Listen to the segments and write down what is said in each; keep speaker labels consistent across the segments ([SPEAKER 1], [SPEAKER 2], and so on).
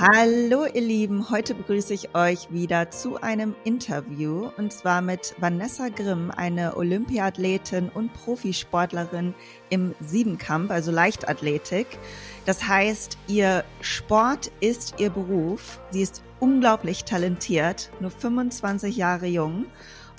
[SPEAKER 1] Hallo ihr Lieben, heute begrüße ich euch wieder zu einem Interview und zwar mit Vanessa Grimm, eine Olympiathletin und Profisportlerin im Siebenkampf, also Leichtathletik. Das heißt, ihr Sport ist ihr Beruf. Sie ist unglaublich talentiert, nur 25 Jahre jung.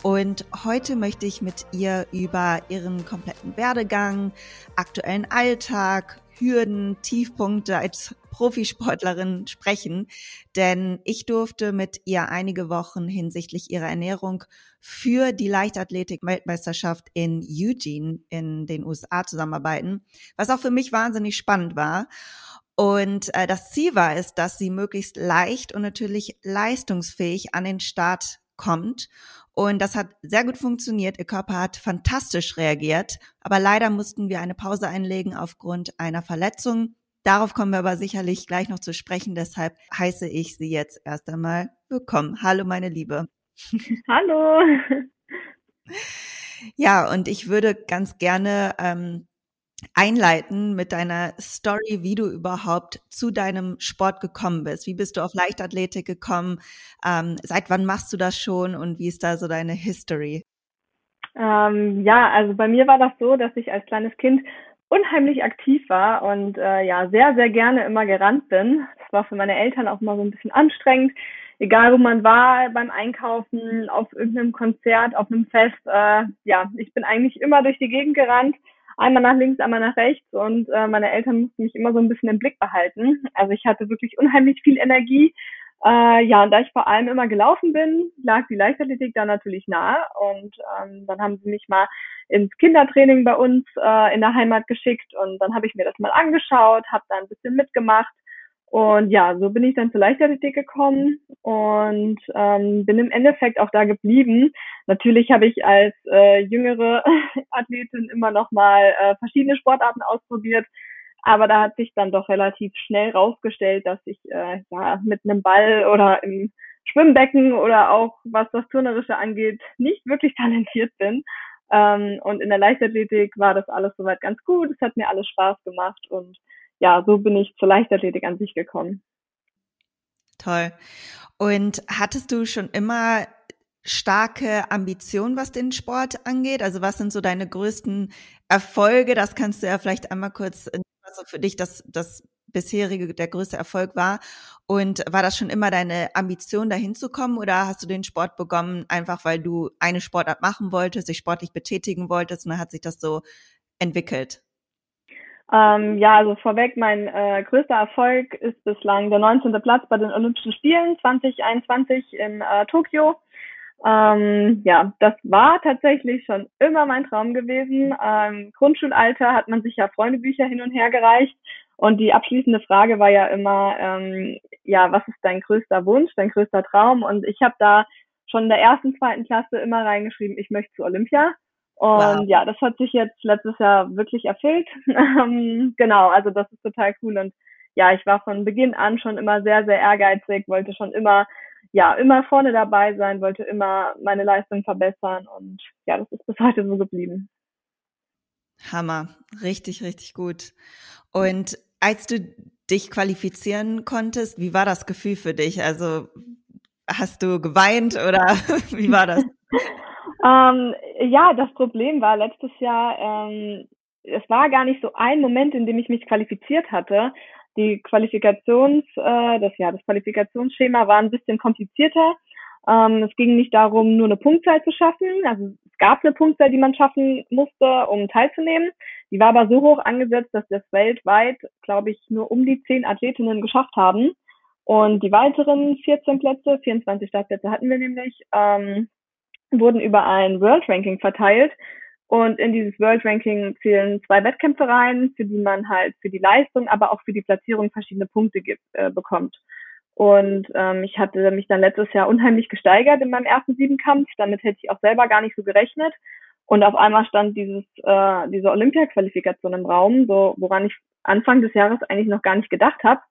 [SPEAKER 1] Und heute möchte ich mit ihr über ihren kompletten Werdegang, aktuellen Alltag, Hürden, Tiefpunkte als Profisportlerin sprechen, denn ich durfte mit ihr einige Wochen hinsichtlich ihrer Ernährung für die Leichtathletik-Weltmeisterschaft in Eugene in den USA zusammenarbeiten, was auch für mich wahnsinnig spannend war. Und äh, das Ziel war es, dass sie möglichst leicht und natürlich leistungsfähig an den Start kommt. Und das hat sehr gut funktioniert. Ihr Körper hat fantastisch reagiert. Aber leider mussten wir eine Pause einlegen aufgrund einer Verletzung. Darauf kommen wir aber sicherlich gleich noch zu sprechen. Deshalb heiße ich Sie jetzt erst einmal willkommen. Hallo, meine Liebe.
[SPEAKER 2] Hallo.
[SPEAKER 1] Ja, und ich würde ganz gerne ähm, einleiten mit deiner Story, wie du überhaupt zu deinem Sport gekommen bist. Wie bist du auf Leichtathletik gekommen? Ähm, seit wann machst du das schon und wie ist da so deine History?
[SPEAKER 2] Ähm, ja, also bei mir war das so, dass ich als kleines Kind unheimlich aktiv war und äh, ja sehr, sehr gerne immer gerannt bin. Das war für meine Eltern auch immer so ein bisschen anstrengend. Egal wo man war, beim Einkaufen, auf irgendeinem Konzert, auf einem Fest, äh, ja, ich bin eigentlich immer durch die Gegend gerannt einmal nach links, einmal nach rechts und äh, meine Eltern mussten mich immer so ein bisschen im Blick behalten. Also ich hatte wirklich unheimlich viel Energie. Äh, ja, und da ich vor allem immer gelaufen bin, lag die Leichtathletik da natürlich nahe. Und ähm, dann haben sie mich mal ins Kindertraining bei uns äh, in der Heimat geschickt und dann habe ich mir das mal angeschaut, habe da ein bisschen mitgemacht und ja, so bin ich dann zur Leichtathletik gekommen und ähm, bin im Endeffekt auch da geblieben. Natürlich habe ich als äh, jüngere Athletin immer noch mal äh, verschiedene Sportarten ausprobiert, aber da hat sich dann doch relativ schnell rausgestellt, dass ich äh, ja mit einem Ball oder im Schwimmbecken oder auch was das Turnerische angeht, nicht wirklich talentiert bin. Ähm, und in der Leichtathletik war das alles soweit ganz gut. Es hat mir alles Spaß gemacht und ja, so bin ich zur Leichtathletik an sich gekommen.
[SPEAKER 1] Toll. Und hattest du schon immer starke Ambitionen, was den Sport angeht? Also was sind so deine größten Erfolge? Das kannst du ja vielleicht einmal kurz, also für dich das, das bisherige, der größte Erfolg war. Und war das schon immer deine Ambition, dahin zu kommen? Oder hast du den Sport begonnen, einfach weil du eine Sportart machen wolltest, dich sportlich betätigen wolltest und dann hat sich das so entwickelt?
[SPEAKER 2] Ähm, ja, also vorweg, mein äh, größter Erfolg ist bislang der 19. Platz bei den Olympischen Spielen 2021 in äh, Tokio. Ähm, ja, das war tatsächlich schon immer mein Traum gewesen. Ähm, Grundschulalter hat man sich ja Freundebücher hin und her gereicht und die abschließende Frage war ja immer, ähm, ja, was ist dein größter Wunsch, dein größter Traum? Und ich habe da schon in der ersten, zweiten Klasse immer reingeschrieben, ich möchte zu Olympia. Und wow. ja, das hat sich jetzt letztes Jahr wirklich erfüllt. Ähm, genau, also das ist total cool. Und ja, ich war von Beginn an schon immer sehr, sehr ehrgeizig, wollte schon immer, ja, immer vorne dabei sein, wollte immer meine Leistung verbessern. Und ja, das ist bis heute so geblieben.
[SPEAKER 1] Hammer, richtig, richtig gut. Und als du dich qualifizieren konntest, wie war das Gefühl für dich? Also hast du geweint oder wie war das?
[SPEAKER 2] Ähm, ja, das Problem war letztes Jahr, ähm, es war gar nicht so ein Moment, in dem ich mich qualifiziert hatte. Die Qualifikations, äh, das ja, das Qualifikationsschema war ein bisschen komplizierter. Ähm, es ging nicht darum, nur eine Punktzahl zu schaffen. Also es gab eine Punktzahl, die man schaffen musste, um teilzunehmen. Die war aber so hoch angesetzt, dass das weltweit, glaube ich, nur um die zehn Athletinnen geschafft haben. Und die weiteren 14 Plätze, 24 Startplätze hatten wir nämlich, ähm, wurden über ein World Ranking verteilt. Und in dieses World Ranking zählen zwei Wettkämpfe rein, für die man halt für die Leistung, aber auch für die Platzierung verschiedene Punkte gibt, äh, bekommt. Und ähm, ich hatte mich dann letztes Jahr unheimlich gesteigert in meinem ersten Siebenkampf. Damit hätte ich auch selber gar nicht so gerechnet. Und auf einmal stand dieses, äh, diese Olympia-Qualifikation im Raum, so woran ich Anfang des Jahres eigentlich noch gar nicht gedacht habe.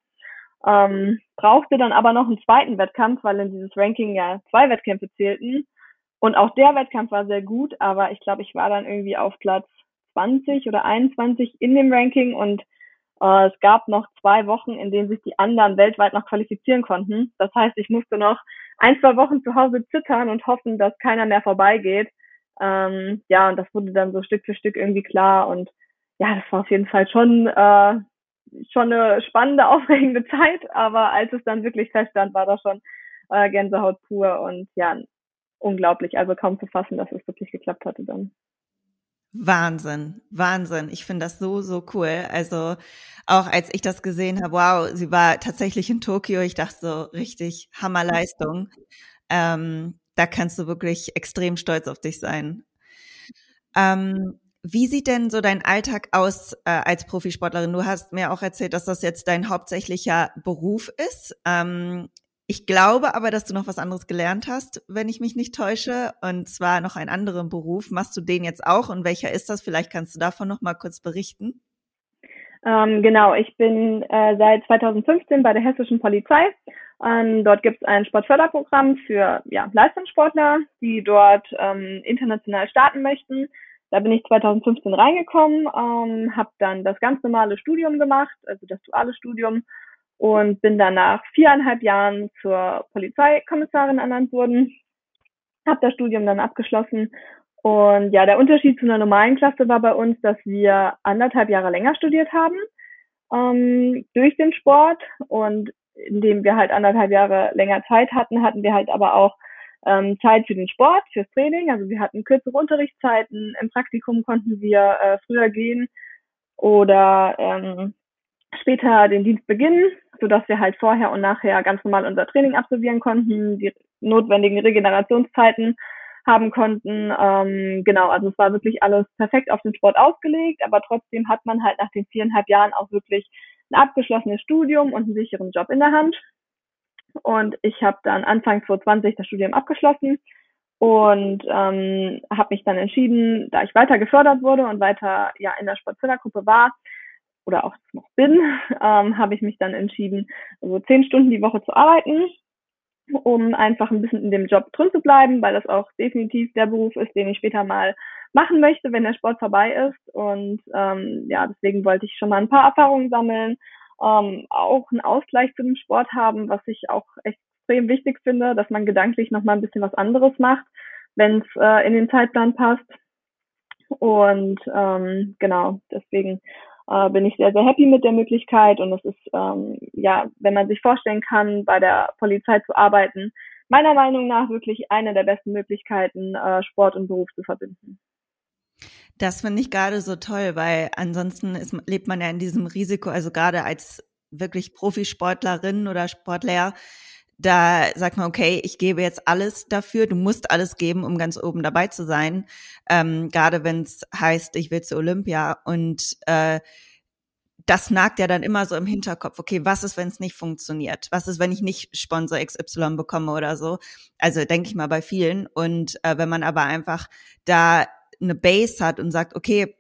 [SPEAKER 2] Ähm, brauchte dann aber noch einen zweiten Wettkampf, weil in dieses Ranking ja zwei Wettkämpfe zählten. Und auch der Wettkampf war sehr gut, aber ich glaube, ich war dann irgendwie auf Platz 20 oder 21 in dem Ranking und Äh, es gab noch zwei Wochen, in denen sich die anderen weltweit noch qualifizieren konnten. Das heißt, ich musste noch ein, zwei Wochen zu Hause zittern und hoffen, dass keiner mehr vorbeigeht. Ähm, ja, und das wurde dann so Stück für Stück irgendwie klar. Und ja, das war auf jeden Fall schon, äh, schon eine spannende, aufregende Zeit. Aber als es dann wirklich feststand, war das schon äh, Gänsehaut pur und ja, unglaublich. Also kaum zu fassen, dass es wirklich geklappt hatte dann.
[SPEAKER 1] Wahnsinn, Wahnsinn. Ich finde das so, so cool. Also auch als ich das gesehen habe, wow, sie war tatsächlich in Tokio. Ich dachte so, richtig Hammerleistung. Ähm, da kannst du wirklich extrem stolz auf dich sein. Ähm, wie sieht denn so dein Alltag aus äh, als Profisportlerin? Du hast mir auch erzählt, dass das jetzt dein hauptsächlicher Beruf ist. Ähm, ich glaube aber, dass du noch was anderes gelernt hast, wenn ich mich nicht täusche, und zwar noch einen anderen Beruf. Machst du den jetzt auch und welcher ist das? Vielleicht kannst du davon noch mal kurz berichten.
[SPEAKER 2] Ähm, genau, ich bin äh, seit 2015 bei der Hessischen Polizei. Ähm, dort gibt es ein Sportförderprogramm für ja, Leistungssportler, die dort ähm, international starten möchten. Da bin ich 2015 reingekommen, ähm, habe dann das ganz normale Studium gemacht, also das duale Studium und bin dann nach viereinhalb Jahren zur Polizeikommissarin ernannt worden, habe das Studium dann abgeschlossen und ja, der Unterschied zu einer normalen Klasse war bei uns, dass wir anderthalb Jahre länger studiert haben ähm, durch den Sport und indem wir halt anderthalb Jahre länger Zeit hatten, hatten wir halt aber auch ähm, Zeit für den Sport, fürs Training. Also wir hatten kürzere Unterrichtszeiten. Im Praktikum konnten wir äh, früher gehen oder ähm, später den Dienst beginnen, sodass wir halt vorher und nachher ganz normal unser Training absolvieren konnten, die notwendigen Regenerationszeiten haben konnten. Ähm, genau, also es war wirklich alles perfekt auf den Sport ausgelegt, aber trotzdem hat man halt nach den viereinhalb Jahren auch wirklich ein abgeschlossenes Studium und einen sicheren Job in der Hand. Und ich habe dann Anfang 2020 das Studium abgeschlossen und ähm, habe mich dann entschieden, da ich weiter gefördert wurde und weiter ja in der Sportfördergruppe war, oder auch noch bin, ähm, habe ich mich dann entschieden, so zehn Stunden die Woche zu arbeiten, um einfach ein bisschen in dem Job drin zu bleiben, weil das auch definitiv der Beruf ist, den ich später mal machen möchte, wenn der Sport vorbei ist. Und ähm, ja, deswegen wollte ich schon mal ein paar Erfahrungen sammeln, ähm, auch einen Ausgleich zu dem Sport haben, was ich auch extrem wichtig finde, dass man gedanklich noch mal ein bisschen was anderes macht, wenn es äh, in den Zeitplan passt. Und ähm, genau, deswegen äh, bin ich sehr, sehr happy mit der Möglichkeit und es ist, ähm, ja, wenn man sich vorstellen kann, bei der Polizei zu arbeiten, meiner Meinung nach wirklich eine der besten Möglichkeiten, äh, Sport und Beruf zu verbinden.
[SPEAKER 1] Das finde ich gerade so toll, weil ansonsten ist, lebt man ja in diesem Risiko, also gerade als wirklich Profisportlerin oder Sportler, da sagt man, okay, ich gebe jetzt alles dafür, du musst alles geben, um ganz oben dabei zu sein. Ähm, gerade wenn es heißt, ich will zu Olympia und äh, das nagt ja dann immer so im Hinterkopf, okay, was ist, wenn es nicht funktioniert? Was ist, wenn ich nicht Sponsor XY bekomme oder so? Also denke ich mal bei vielen. Und äh, wenn man aber einfach da eine Base hat und sagt, okay,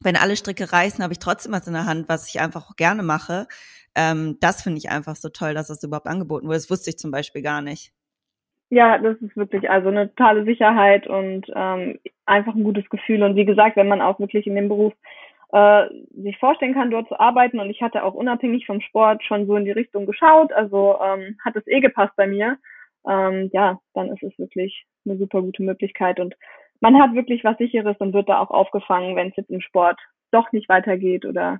[SPEAKER 1] wenn alle Stricke reißen, habe ich trotzdem was in der Hand, was ich einfach gerne mache, ähm, das finde ich einfach so toll, dass das überhaupt angeboten wurde. Das wusste ich zum Beispiel gar nicht.
[SPEAKER 2] Ja, das ist wirklich also eine totale Sicherheit und ähm, einfach ein gutes Gefühl. Und wie gesagt, wenn man auch wirklich in dem Beruf äh, sich vorstellen kann, dort zu arbeiten. Und ich hatte auch unabhängig vom Sport schon so in die Richtung geschaut. Also ähm, hat es eh gepasst bei mir. Ähm, ja, dann ist es wirklich eine super gute Möglichkeit. Und man hat wirklich was Sicheres und wird da auch aufgefangen, wenn es jetzt im Sport doch nicht weitergeht oder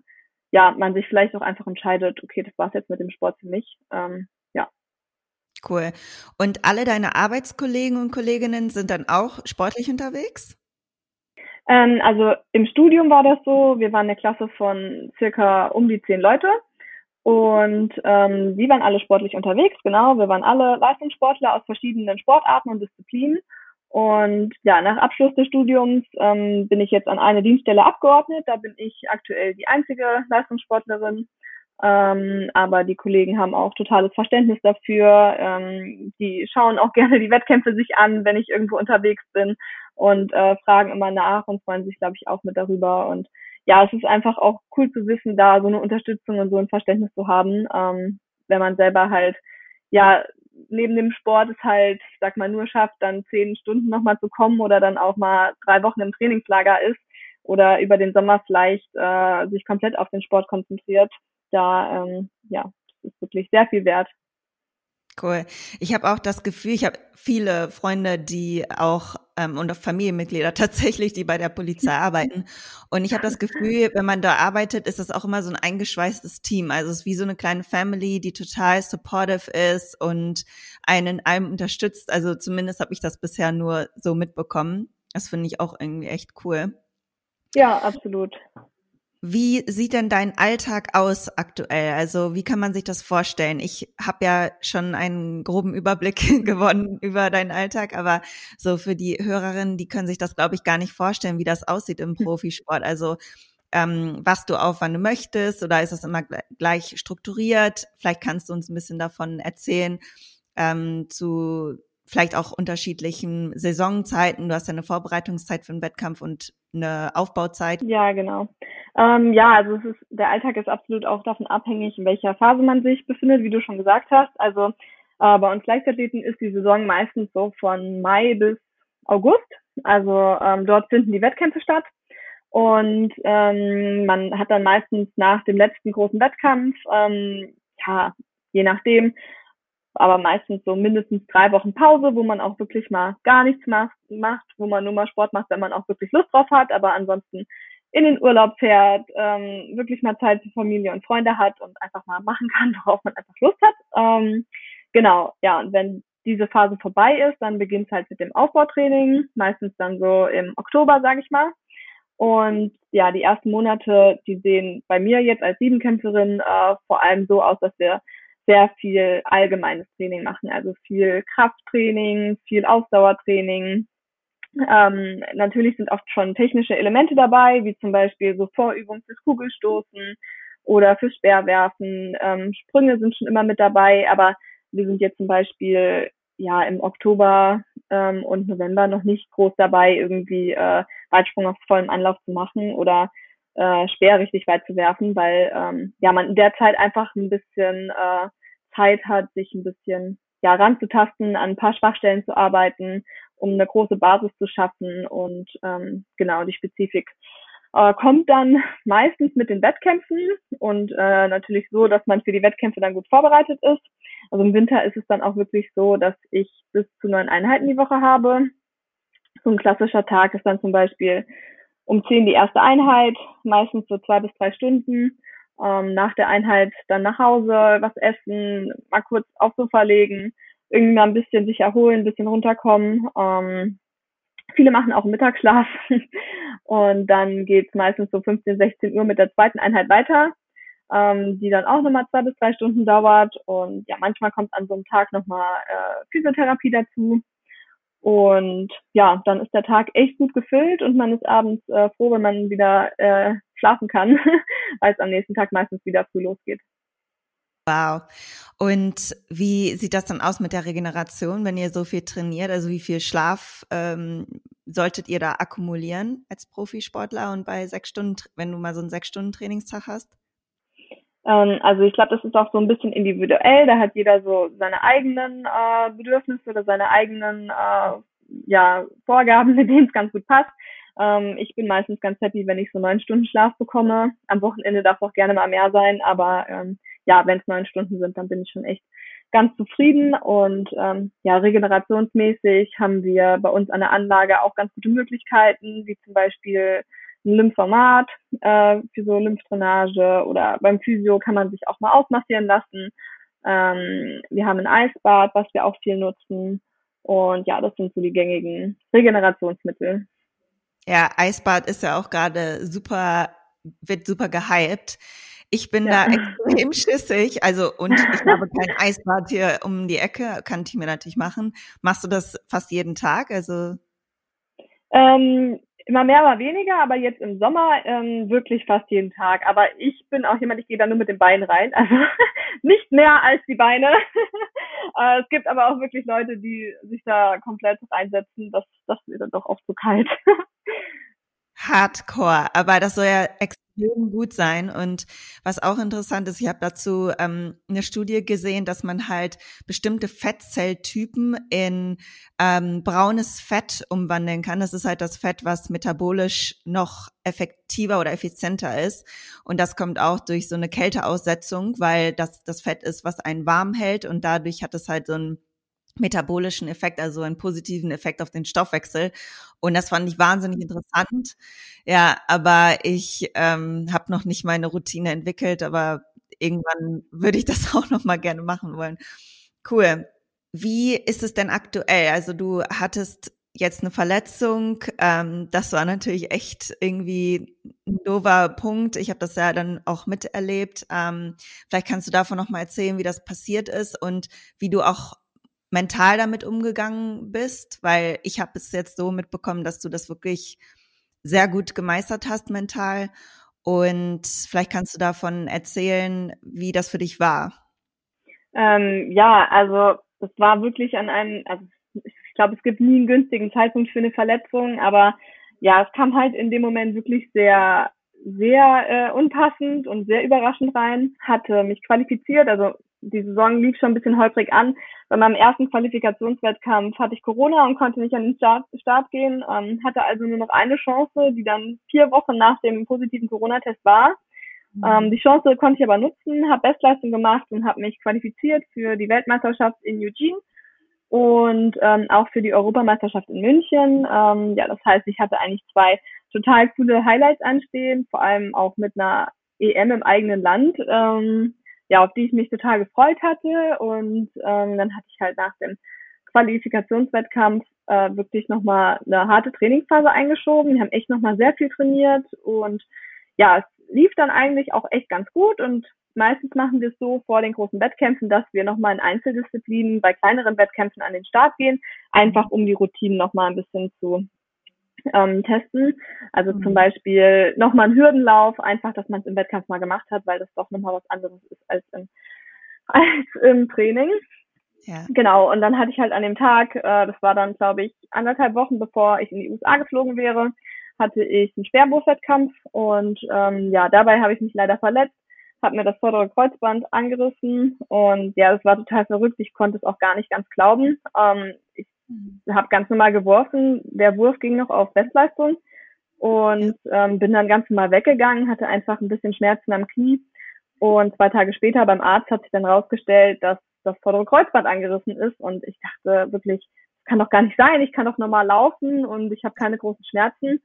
[SPEAKER 2] ja, man sich vielleicht auch einfach entscheidet, okay, das war's jetzt mit dem Sport für mich. Ähm, ja.
[SPEAKER 1] Cool. Und alle deine Arbeitskollegen und Kolleginnen sind dann auch sportlich unterwegs?
[SPEAKER 2] Ähm, also im Studium war das so, wir waren eine Klasse von circa um die zehn Leute und ähm, sie waren alle sportlich unterwegs, genau. Wir waren alle Leistungssportler aus verschiedenen Sportarten und Disziplinen. Und ja, nach Abschluss des Studiums ähm, bin ich jetzt an eine Dienststelle abgeordnet. Da bin ich aktuell die einzige Leistungssportlerin. Ähm, aber die Kollegen haben auch totales Verständnis dafür. Ähm, die schauen auch gerne die Wettkämpfe sich an, wenn ich irgendwo unterwegs bin und äh, fragen immer nach und freuen sich, glaube ich, auch mit darüber. Und ja, es ist einfach auch cool zu wissen, da so eine Unterstützung und so ein Verständnis zu haben, ähm, wenn man selber halt ja neben dem Sport es halt, ich sag mal, nur schafft, dann zehn Stunden nochmal zu kommen oder dann auch mal drei Wochen im Trainingslager ist oder über den Sommer vielleicht äh, sich komplett auf den Sport konzentriert. Da ähm, ja, ist wirklich sehr viel wert.
[SPEAKER 1] Cool. Ich habe auch das Gefühl, ich habe viele Freunde, die auch ähm, und auch Familienmitglieder tatsächlich, die bei der Polizei arbeiten. Und ich habe das Gefühl, wenn man da arbeitet, ist das auch immer so ein eingeschweißtes Team. Also es ist wie so eine kleine Family, die total supportive ist und einen in allem unterstützt. Also zumindest habe ich das bisher nur so mitbekommen. Das finde ich auch irgendwie echt cool.
[SPEAKER 2] Ja, absolut.
[SPEAKER 1] Wie sieht denn dein Alltag aus aktuell? Also wie kann man sich das vorstellen? Ich habe ja schon einen groben Überblick gewonnen über deinen Alltag, aber so für die Hörerinnen, die können sich das, glaube ich, gar nicht vorstellen, wie das aussieht im hm. Profisport. Also ähm, was du auf, wann du möchtest, oder ist das immer gleich strukturiert? Vielleicht kannst du uns ein bisschen davon erzählen ähm, zu vielleicht auch unterschiedlichen Saisonzeiten. Du hast ja eine Vorbereitungszeit für einen Wettkampf und eine Aufbauzeit.
[SPEAKER 2] Ja, genau. Ähm, ja, also es ist, der Alltag ist absolut auch davon abhängig, in welcher Phase man sich befindet, wie du schon gesagt hast. Also äh, bei uns Leichtathleten ist die Saison meistens so von Mai bis August. Also ähm, dort finden die Wettkämpfe statt. Und ähm, man hat dann meistens nach dem letzten großen Wettkampf, ähm, ja, je nachdem, aber meistens so mindestens drei Wochen Pause, wo man auch wirklich mal gar nichts macht, macht, wo man nur mal Sport macht, wenn man auch wirklich Lust drauf hat, aber ansonsten in den Urlaub fährt, ähm, wirklich mal Zeit für Familie und Freunde hat und einfach mal machen kann, worauf man einfach Lust hat. Ähm, genau, ja, und wenn diese Phase vorbei ist, dann beginnt halt mit dem Aufbautraining, meistens dann so im Oktober, sage ich mal. Und ja, die ersten Monate, die sehen bei mir jetzt als Siebenkämpferin äh, vor allem so aus, dass wir sehr viel allgemeines Training machen, also viel Krafttraining, viel Ausdauertraining. Ähm, natürlich sind oft schon technische Elemente dabei, wie zum Beispiel so Vorübungen fürs Kugelstoßen oder fürs Speerwerfen. Ähm, Sprünge sind schon immer mit dabei, aber wir sind jetzt zum Beispiel ja im Oktober ähm, und November noch nicht groß dabei, irgendwie äh, Weitsprung auf vollem Anlauf zu machen oder äh, Speer richtig weit zu werfen, weil ähm, ja man in der Zeit einfach ein bisschen äh, Zeit hat, sich ein bisschen ja ranzutasten, an ein paar Schwachstellen zu arbeiten, um eine große Basis zu schaffen und ähm, genau die Spezifik äh, kommt dann meistens mit den Wettkämpfen und äh, natürlich so, dass man für die Wettkämpfe dann gut vorbereitet ist. Also im Winter ist es dann auch wirklich so, dass ich bis zu neun Einheiten die Woche habe. So ein klassischer Tag ist dann zum Beispiel um zehn die erste Einheit, meistens so zwei bis drei Stunden. Ähm, nach der Einheit dann nach Hause, was essen, mal kurz aufs Sofa legen, irgendwann ein bisschen sich erholen, ein bisschen runterkommen. Ähm, viele machen auch Mittagsschlaf und dann geht's meistens so 15, 16 Uhr mit der zweiten Einheit weiter, ähm, die dann auch nochmal zwei bis drei Stunden dauert. Und ja, manchmal kommt an so einem Tag nochmal äh, Physiotherapie dazu. Und ja, dann ist der Tag echt gut gefüllt und man ist abends äh, froh, wenn man wieder äh, schlafen kann, weil es am nächsten Tag meistens wieder früh losgeht.
[SPEAKER 1] Wow. Und wie sieht das dann aus mit der Regeneration, wenn ihr so viel trainiert? Also wie viel Schlaf ähm, solltet ihr da akkumulieren als Profisportler und bei sechs Stunden, wenn du mal so einen sechs Stunden Trainingstag hast?
[SPEAKER 2] Ähm, also ich glaube, das ist auch so ein bisschen individuell. Da hat jeder so seine eigenen äh, Bedürfnisse oder seine eigenen äh, ja, Vorgaben, mit denen es ganz gut passt. Ähm, ich bin meistens ganz happy, wenn ich so neun Stunden Schlaf bekomme. Am Wochenende darf auch gerne mal mehr sein, aber ähm, ja, wenn es neun Stunden sind, dann bin ich schon echt ganz zufrieden. Und ähm, ja, regenerationsmäßig haben wir bei uns an der Anlage auch ganz gute Möglichkeiten, wie zum Beispiel ein Lymphomat äh, für so Lymphdrainage oder beim Physio kann man sich auch mal ausmassieren lassen. Ähm, wir haben ein Eisbad, was wir auch viel nutzen. Und ja, das sind so die gängigen Regenerationsmittel.
[SPEAKER 1] Ja, Eisbad ist ja auch gerade super, wird super gehypt. Ich bin ja. da extrem schissig. Also, und ich habe kein Eisbad hier um die Ecke, kann ich mir natürlich machen. Machst du das fast jeden Tag? Also.
[SPEAKER 2] Ähm, immer mehr, mal weniger, aber jetzt im Sommer ähm, wirklich fast jeden Tag. Aber ich bin auch jemand, ich gehe da nur mit den Beinen rein, also nicht mehr als die Beine. äh, es gibt aber auch wirklich Leute, die sich da komplett reinsetzen. Das, das wird dann doch oft zu kalt.
[SPEAKER 1] Hardcore, aber das soll ja extrem gut sein. Und was auch interessant ist, ich habe dazu ähm, eine Studie gesehen, dass man halt bestimmte Fettzelltypen in ähm, braunes Fett umwandeln kann. Das ist halt das Fett, was metabolisch noch effektiver oder effizienter ist. Und das kommt auch durch so eine Kälteaussetzung, weil das das Fett ist, was einen warm hält und dadurch hat es halt so ein metabolischen Effekt, also einen positiven Effekt auf den Stoffwechsel. Und das fand ich wahnsinnig interessant. Ja, aber ich ähm, habe noch nicht meine Routine entwickelt, aber irgendwann würde ich das auch noch mal gerne machen wollen. Cool. Wie ist es denn aktuell? Also du hattest jetzt eine Verletzung. Ähm, das war natürlich echt irgendwie ein doofer Punkt. Ich habe das ja dann auch miterlebt. Ähm, vielleicht kannst du davon noch mal erzählen, wie das passiert ist und wie du auch mental damit umgegangen bist, weil ich habe es jetzt so mitbekommen, dass du das wirklich sehr gut gemeistert hast mental. Und vielleicht kannst du davon erzählen, wie das für dich war.
[SPEAKER 2] Ähm, ja, also das war wirklich an einem, also ich glaube, es gibt nie einen günstigen Zeitpunkt für eine Verletzung, aber ja, es kam halt in dem Moment wirklich sehr, sehr äh, unpassend und sehr überraschend rein. Hatte mich qualifiziert, also die Saison lief schon ein bisschen holprig an. Bei meinem ersten Qualifikationswettkampf hatte ich Corona und konnte nicht an den Start, Start gehen, ähm, hatte also nur noch eine Chance, die dann vier Wochen nach dem positiven Corona-Test war. Mhm. Ähm, die Chance konnte ich aber nutzen, habe Bestleistung gemacht und habe mich qualifiziert für die Weltmeisterschaft in Eugene und ähm, auch für die Europameisterschaft in München. Ähm, ja, das heißt, ich hatte eigentlich zwei total coole Highlights anstehen, vor allem auch mit einer EM im eigenen Land. Ähm, ja, auf die ich mich total gefreut hatte. Und ähm, dann hatte ich halt nach dem Qualifikationswettkampf äh, wirklich nochmal eine harte Trainingsphase eingeschoben. Wir haben echt nochmal sehr viel trainiert und ja, es lief dann eigentlich auch echt ganz gut und meistens machen wir es so vor den großen Wettkämpfen, dass wir nochmal in Einzeldisziplinen bei kleineren Wettkämpfen an den Start gehen, einfach um die Routinen nochmal ein bisschen zu ähm, testen. Also mhm. zum Beispiel nochmal einen Hürdenlauf, einfach, dass man es im Wettkampf mal gemacht hat, weil das doch nochmal was anderes ist als im, als im Training. Ja. Genau, und dann hatte ich halt an dem Tag, äh, das war dann, glaube ich, anderthalb Wochen bevor ich in die USA geflogen wäre, hatte ich einen Sperrwurfwettkampf und ähm, ja, dabei habe ich mich leider verletzt, habe mir das vordere Kreuzband angerissen und ja, das war total verrückt. Ich konnte es auch gar nicht ganz glauben. Ähm, ich. Habe ganz normal geworfen. Der Wurf ging noch auf Bestleistung und ähm, bin dann ganz normal weggegangen, hatte einfach ein bisschen Schmerzen am Knie. Und zwei Tage später beim Arzt hat sich dann rausgestellt, dass das vordere Kreuzband angerissen ist. Und ich dachte wirklich, das kann doch gar nicht sein. Ich kann doch normal laufen und ich habe keine großen Schmerzen.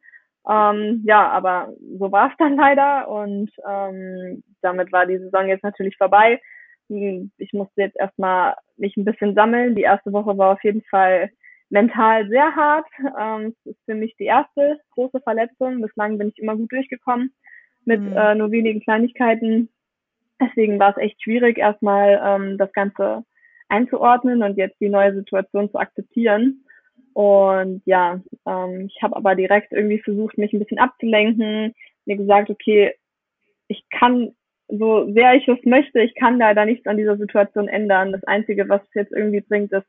[SPEAKER 2] Ähm, ja, aber so war es dann leider und ähm, damit war die Saison jetzt natürlich vorbei. Hm, ich musste jetzt erstmal mich ein bisschen sammeln. Die erste Woche war auf jeden Fall mental sehr hart. Ähm, es ist für mich die erste große Verletzung. Bislang bin ich immer gut durchgekommen mit mhm. äh, nur wenigen Kleinigkeiten. Deswegen war es echt schwierig, erstmal ähm, das Ganze einzuordnen und jetzt die neue Situation zu akzeptieren. Und ja, ähm, ich habe aber direkt irgendwie versucht, mich ein bisschen abzulenken, mir gesagt, okay, ich kann so sehr ich es möchte, ich kann leider nichts an dieser Situation ändern. Das Einzige, was es jetzt irgendwie bringt, ist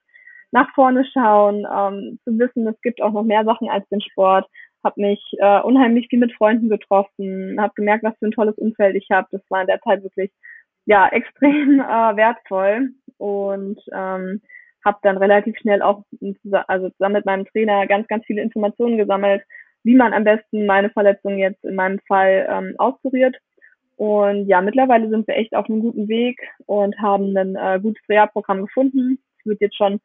[SPEAKER 2] nach vorne schauen, ähm, zu wissen, es gibt auch noch mehr Sachen als den Sport. Habe mich äh, unheimlich viel mit Freunden getroffen, habe gemerkt, was für ein tolles Umfeld ich habe. Das war in der Zeit wirklich ja extrem äh, wertvoll und ähm, habe dann relativ schnell auch also zusammen mit meinem Trainer ganz ganz viele Informationen gesammelt, wie man am besten meine Verletzung jetzt in meinem Fall ähm, auskuriert und ja, mittlerweile sind wir echt auf einem guten Weg und haben ein äh, gutes Reha-Programm gefunden. Es wird jetzt schon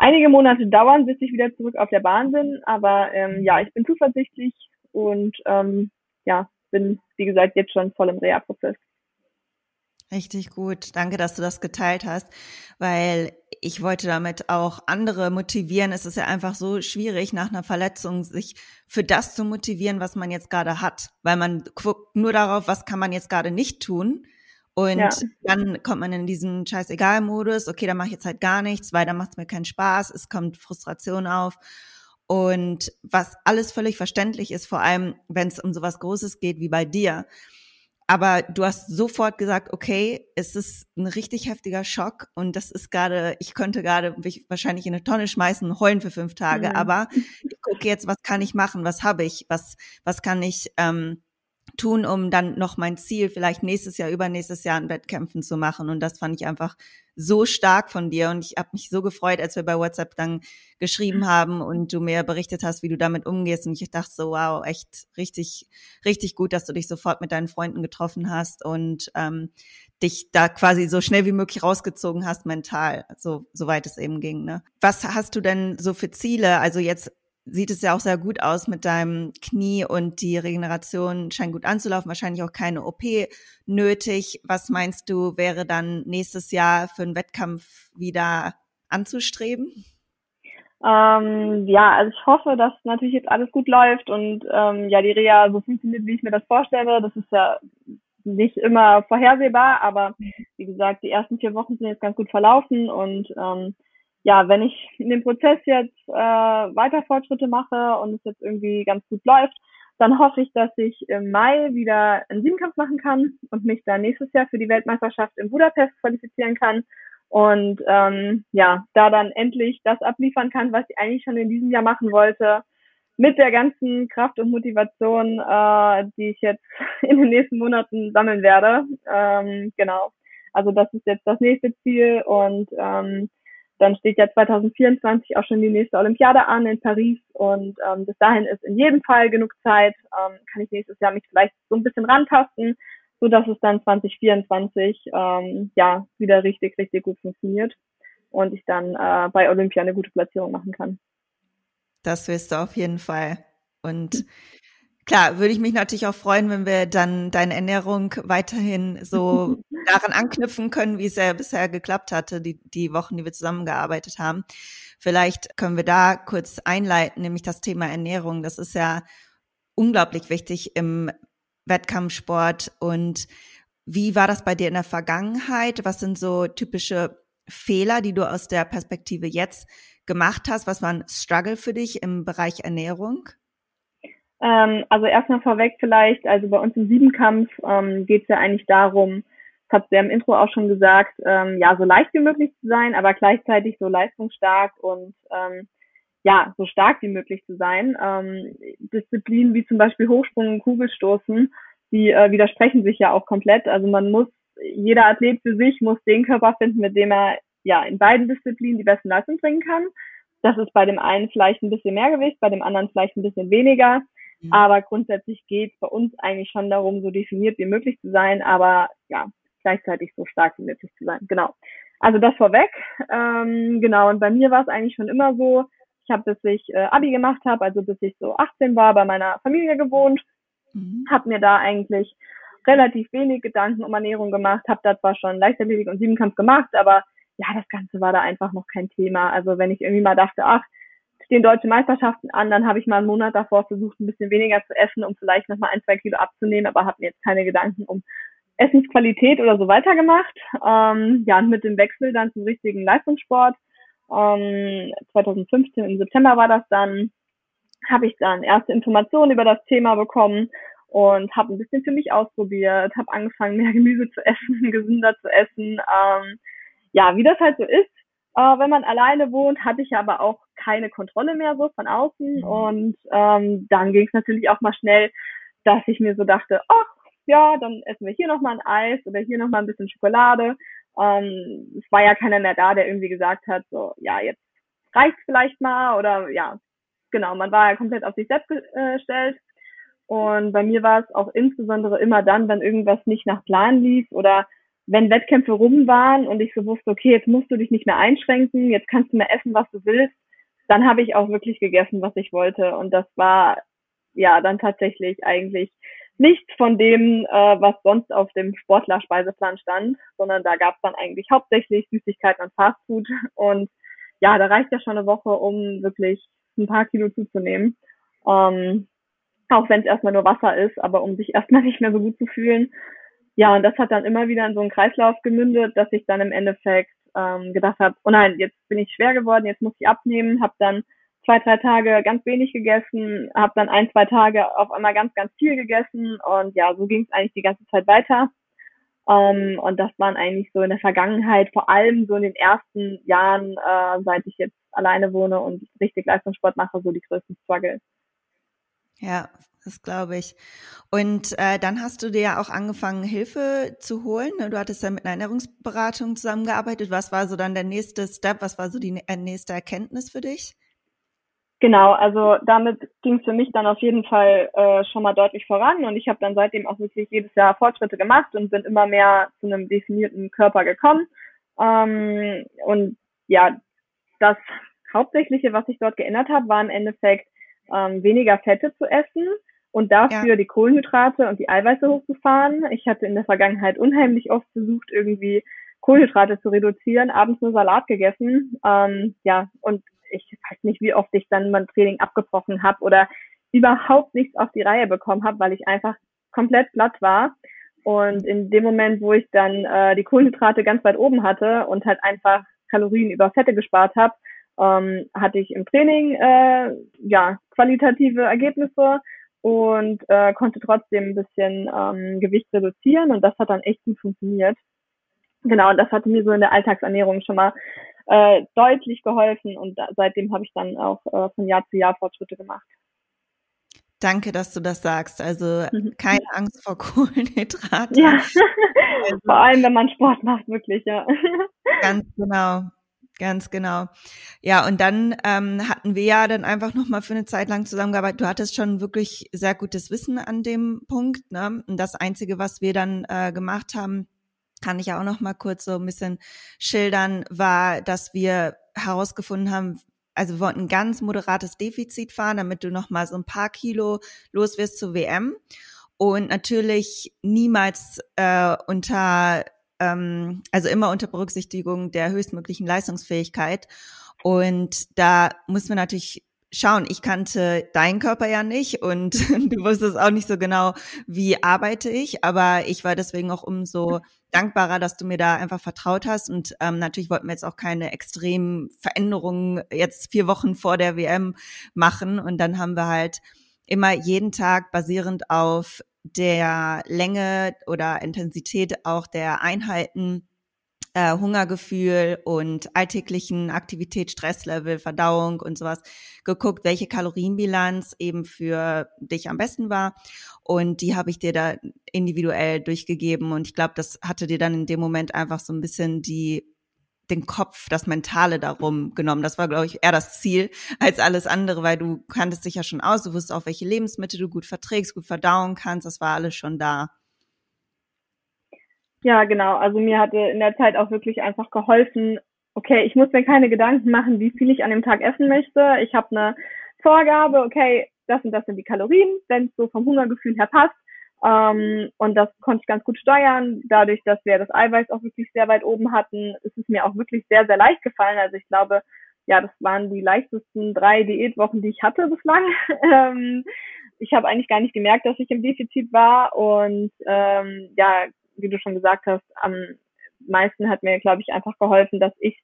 [SPEAKER 2] einige Monate dauern, bis ich wieder zurück auf der Bahn bin. Aber ähm, ja, ich bin zuversichtlich und ähm, ja, bin, wie gesagt, jetzt schon voll im Reha-Prozess.
[SPEAKER 1] Richtig gut. Danke, dass du das geteilt hast, weil ich wollte damit auch andere motivieren. Es ist ja einfach so schwierig, nach einer Verletzung sich für das zu motivieren, was man jetzt gerade hat, weil man guckt nur darauf, was kann man jetzt gerade nicht tun. Und ja. dann kommt man in diesen Scheißegal-Modus, okay, dann mache ich jetzt halt gar nichts, weil dann macht es mir keinen Spaß, es kommt Frustration auf. Und was alles völlig verständlich ist, vor allem wenn es um sowas Großes geht wie bei dir. aber du hast sofort gesagt, okay, es ist ein richtig heftiger Schock und das ist gerade, ich könnte gerade wahrscheinlich in eine Tonne schmeißen und heulen für fünf Tage, mhm. aber ich gucke jetzt, was kann ich machen, was habe ich, was, was kann ich ähm, tun, um dann noch mein Ziel vielleicht nächstes Jahr, übernächstes Jahr in Wettkämpfen zu machen. Und das fand ich einfach so stark von dir. Und ich habe mich so gefreut, als wir bei WhatsApp dann geschrieben haben und du mir berichtet hast, wie du damit umgehst. Und ich dachte so, wow, echt richtig, richtig gut, dass du dich sofort mit deinen Freunden getroffen hast und ähm, dich da quasi so schnell wie möglich rausgezogen hast mental, so soweit es eben ging. Ne? Was hast du denn so für Ziele? Also jetzt sieht es ja auch sehr gut aus mit deinem Knie und die Regeneration scheint gut anzulaufen, wahrscheinlich auch keine OP nötig. Was meinst du, wäre dann nächstes Jahr für einen Wettkampf wieder anzustreben?
[SPEAKER 2] Ähm, ja, also ich hoffe, dass natürlich jetzt alles gut läuft und ähm, ja, die Reha so funktioniert, wie ich mir das vorstelle. Das ist ja nicht immer vorhersehbar, aber wie gesagt, die ersten vier Wochen sind jetzt ganz gut verlaufen und ähm, ja, wenn ich in dem Prozess jetzt äh, weiter Fortschritte mache und es jetzt irgendwie ganz gut läuft, dann hoffe ich, dass ich im Mai wieder einen Siebenkampf machen kann und mich dann nächstes Jahr für die Weltmeisterschaft in Budapest qualifizieren kann und ähm, ja, da dann endlich das abliefern kann, was ich eigentlich schon in diesem Jahr machen wollte, mit der ganzen Kraft und Motivation, äh, die ich jetzt in den nächsten Monaten sammeln werde. Ähm, genau. Also das ist jetzt das nächste Ziel und ähm, dann steht ja 2024 auch schon die nächste Olympiade an in Paris und ähm, bis dahin ist in jedem Fall genug Zeit. Ähm, kann ich nächstes Jahr mich vielleicht so ein bisschen rantasten, so dass es dann 2024 ähm, ja wieder richtig, richtig gut funktioniert und ich dann äh, bei Olympia eine gute Platzierung machen kann.
[SPEAKER 1] Das wirst du auf jeden Fall. Und Klar, würde ich mich natürlich auch freuen, wenn wir dann deine Ernährung weiterhin so daran anknüpfen können, wie es ja bisher geklappt hatte, die, die Wochen, die wir zusammengearbeitet haben. Vielleicht können wir da kurz einleiten, nämlich das Thema Ernährung. Das ist ja unglaublich wichtig im Wettkampfsport. Und wie war das bei dir in der Vergangenheit? Was sind so typische Fehler, die du aus der Perspektive jetzt gemacht hast? Was war ein Struggle für dich im Bereich Ernährung?
[SPEAKER 2] Ähm, also erstmal vorweg vielleicht, also bei uns im Siebenkampf ähm, geht es ja eigentlich darum, das hat ja im Intro auch schon gesagt, ähm, ja, so leicht wie möglich zu sein, aber gleichzeitig so leistungsstark und ähm, ja, so stark wie möglich zu sein. Ähm, Disziplinen wie zum Beispiel Hochsprung und Kugelstoßen, die äh, widersprechen sich ja auch komplett. Also man muss, jeder Athlet für sich muss den Körper finden, mit dem er ja in beiden Disziplinen die besten Leistung bringen kann. Das ist bei dem einen vielleicht ein bisschen mehr Gewicht, bei dem anderen vielleicht ein bisschen weniger. Mhm. Aber grundsätzlich geht es bei uns eigentlich schon darum, so definiert wie möglich zu sein, aber ja, gleichzeitig so stark wie möglich zu sein. Genau. Also das vorweg. Ähm, genau, und bei mir war es eigentlich schon immer so, ich habe, bis ich äh, Abi gemacht habe, also bis ich so 18 war, bei meiner Familie gewohnt, mhm. habe mir da eigentlich relativ wenig Gedanken um Ernährung gemacht, habe da zwar schon Leichtathletik und Siebenkampf gemacht, aber ja, das Ganze war da einfach noch kein Thema. Also wenn ich irgendwie mal dachte, ach, stehen deutsche Meisterschaften an, dann habe ich mal einen Monat davor versucht, ein bisschen weniger zu essen, um vielleicht nochmal ein, zwei Kilo abzunehmen, aber habe mir jetzt keine Gedanken um Essensqualität oder so weiter gemacht. Ähm, ja, und mit dem Wechsel dann zum richtigen Leistungssport, ähm, 2015 im September war das dann, habe ich dann erste Informationen über das Thema bekommen und habe ein bisschen für mich ausprobiert, habe angefangen, mehr Gemüse zu essen, gesünder zu essen. Ähm, ja, wie das halt so ist, äh, wenn man alleine wohnt, hatte ich aber auch keine Kontrolle mehr so von außen. Mhm. Und ähm, dann ging es natürlich auch mal schnell, dass ich mir so dachte, ach ja, dann essen wir hier nochmal ein Eis oder hier nochmal ein bisschen Schokolade. Ähm, es war ja keiner mehr da, der irgendwie gesagt hat, so, ja, jetzt reicht vielleicht mal oder ja, genau, man war ja komplett auf sich selbst gestellt. Und bei mir war es auch insbesondere immer dann, wenn irgendwas nicht nach Plan lief oder wenn Wettkämpfe rum waren und ich so wusste, okay, jetzt musst du dich nicht mehr einschränken, jetzt kannst du mehr essen, was du willst, dann habe ich auch wirklich gegessen, was ich wollte. Und das war ja dann tatsächlich eigentlich nichts von dem, äh, was sonst auf dem Sportlerspeiseplan stand, sondern da gab es dann eigentlich hauptsächlich Süßigkeiten und Fastfood. Und ja, da reicht ja schon eine Woche, um wirklich ein paar Kilo zuzunehmen. Ähm, auch wenn es erstmal nur Wasser ist, aber um sich erstmal nicht mehr so gut zu fühlen. Ja, und das hat dann immer wieder in so einen Kreislauf gemündet, dass ich dann im Endeffekt ähm, gedacht habe, oh nein, jetzt bin ich schwer geworden, jetzt muss ich abnehmen, habe dann zwei, drei Tage ganz wenig gegessen, habe dann ein, zwei Tage auf einmal ganz, ganz viel gegessen und ja, so ging es eigentlich die ganze Zeit weiter. Ähm, und das waren eigentlich so in der Vergangenheit, vor allem so in den ersten Jahren, äh, seit ich jetzt alleine wohne und richtig Leistungssport mache, so die größten Struggles.
[SPEAKER 1] Ja, das glaube ich. Und äh, dann hast du dir ja auch angefangen, Hilfe zu holen. Ne? Du hattest ja mit einer Ernährungsberatung zusammengearbeitet. Was war so dann der nächste Step? Was war so die äh, nächste Erkenntnis für dich?
[SPEAKER 2] Genau, also damit ging es für mich dann auf jeden Fall äh, schon mal deutlich voran und ich habe dann seitdem auch wirklich jedes Jahr Fortschritte gemacht und bin immer mehr zu einem definierten Körper gekommen. Ähm, und ja, das Hauptsächliche, was sich dort geändert hat, war im Endeffekt ähm, weniger Fette zu essen und dafür ja. die Kohlenhydrate und die Eiweiße hochzufahren. Ich hatte in der Vergangenheit unheimlich oft versucht, irgendwie Kohlenhydrate zu reduzieren, abends nur Salat gegessen. Ähm, ja, und ich weiß nicht, wie oft ich dann mein Training abgebrochen habe oder überhaupt nichts auf die Reihe bekommen habe, weil ich einfach komplett platt war. Und in dem Moment, wo ich dann äh, die Kohlenhydrate ganz weit oben hatte und halt einfach Kalorien über Fette gespart habe, ähm, hatte ich im Training äh, ja qualitative Ergebnisse und äh, konnte trotzdem ein bisschen ähm, Gewicht reduzieren und das hat dann echt gut funktioniert. Genau, und das hatte mir so in der Alltagsernährung schon mal äh, deutlich geholfen und da, seitdem habe ich dann auch äh, von Jahr zu Jahr Fortschritte gemacht.
[SPEAKER 1] Danke, dass du das sagst. Also mhm. keine Angst vor Kohlenhydraten.
[SPEAKER 2] Ja, also, vor allem wenn man Sport macht, wirklich, ja.
[SPEAKER 1] Ganz genau. Ganz genau. Ja, und dann ähm, hatten wir ja dann einfach nochmal für eine Zeit lang zusammengearbeitet. Du hattest schon wirklich sehr gutes Wissen an dem Punkt. Ne? Und das Einzige, was wir dann äh, gemacht haben, kann ich auch noch mal kurz so ein bisschen schildern, war, dass wir herausgefunden haben, also wir wollten ein ganz moderates Defizit fahren, damit du noch mal so ein paar Kilo los wirst zur WM und natürlich niemals äh, unter ähm, also immer unter Berücksichtigung der höchstmöglichen Leistungsfähigkeit. Und da muss man natürlich schauen, ich kannte deinen Körper ja nicht und du wusstest auch nicht so genau, wie arbeite ich, aber ich war deswegen auch umso dankbarer, dass du mir da einfach vertraut hast. Und ähm, natürlich wollten wir jetzt auch keine extremen Veränderungen jetzt vier Wochen vor der WM machen. Und dann haben wir halt immer jeden Tag basierend auf der Länge oder Intensität auch der Einheiten, äh, Hungergefühl und alltäglichen Aktivität, Stresslevel, Verdauung und sowas geguckt, welche Kalorienbilanz eben für dich am besten war. Und die habe ich dir da individuell durchgegeben. Und ich glaube, das hatte dir dann in dem Moment einfach so ein bisschen die den Kopf, das Mentale darum genommen. Das war, glaube ich, eher das Ziel als alles andere, weil du kanntest dich ja schon aus, du wusstest auch, welche Lebensmittel du gut verträgst, gut verdauen kannst, das war alles schon da.
[SPEAKER 2] Ja, genau. Also mir hatte in der Zeit auch wirklich einfach geholfen, okay, ich muss mir keine Gedanken machen, wie viel ich an dem Tag essen möchte. Ich habe eine Vorgabe, okay, das und das sind die Kalorien, wenn es so vom Hungergefühl her passt. Ähm, und das konnte ich ganz gut steuern. Dadurch, dass wir das Eiweiß auch wirklich sehr weit oben hatten, ist es mir auch wirklich sehr, sehr leicht gefallen. Also ich glaube, ja, das waren die leichtesten drei Diätwochen, die ich hatte bislang. ähm, ich habe eigentlich gar nicht gemerkt, dass ich im Defizit war. Und ähm, ja, wie du schon gesagt hast, am meisten hat mir, glaube ich, einfach geholfen, dass ich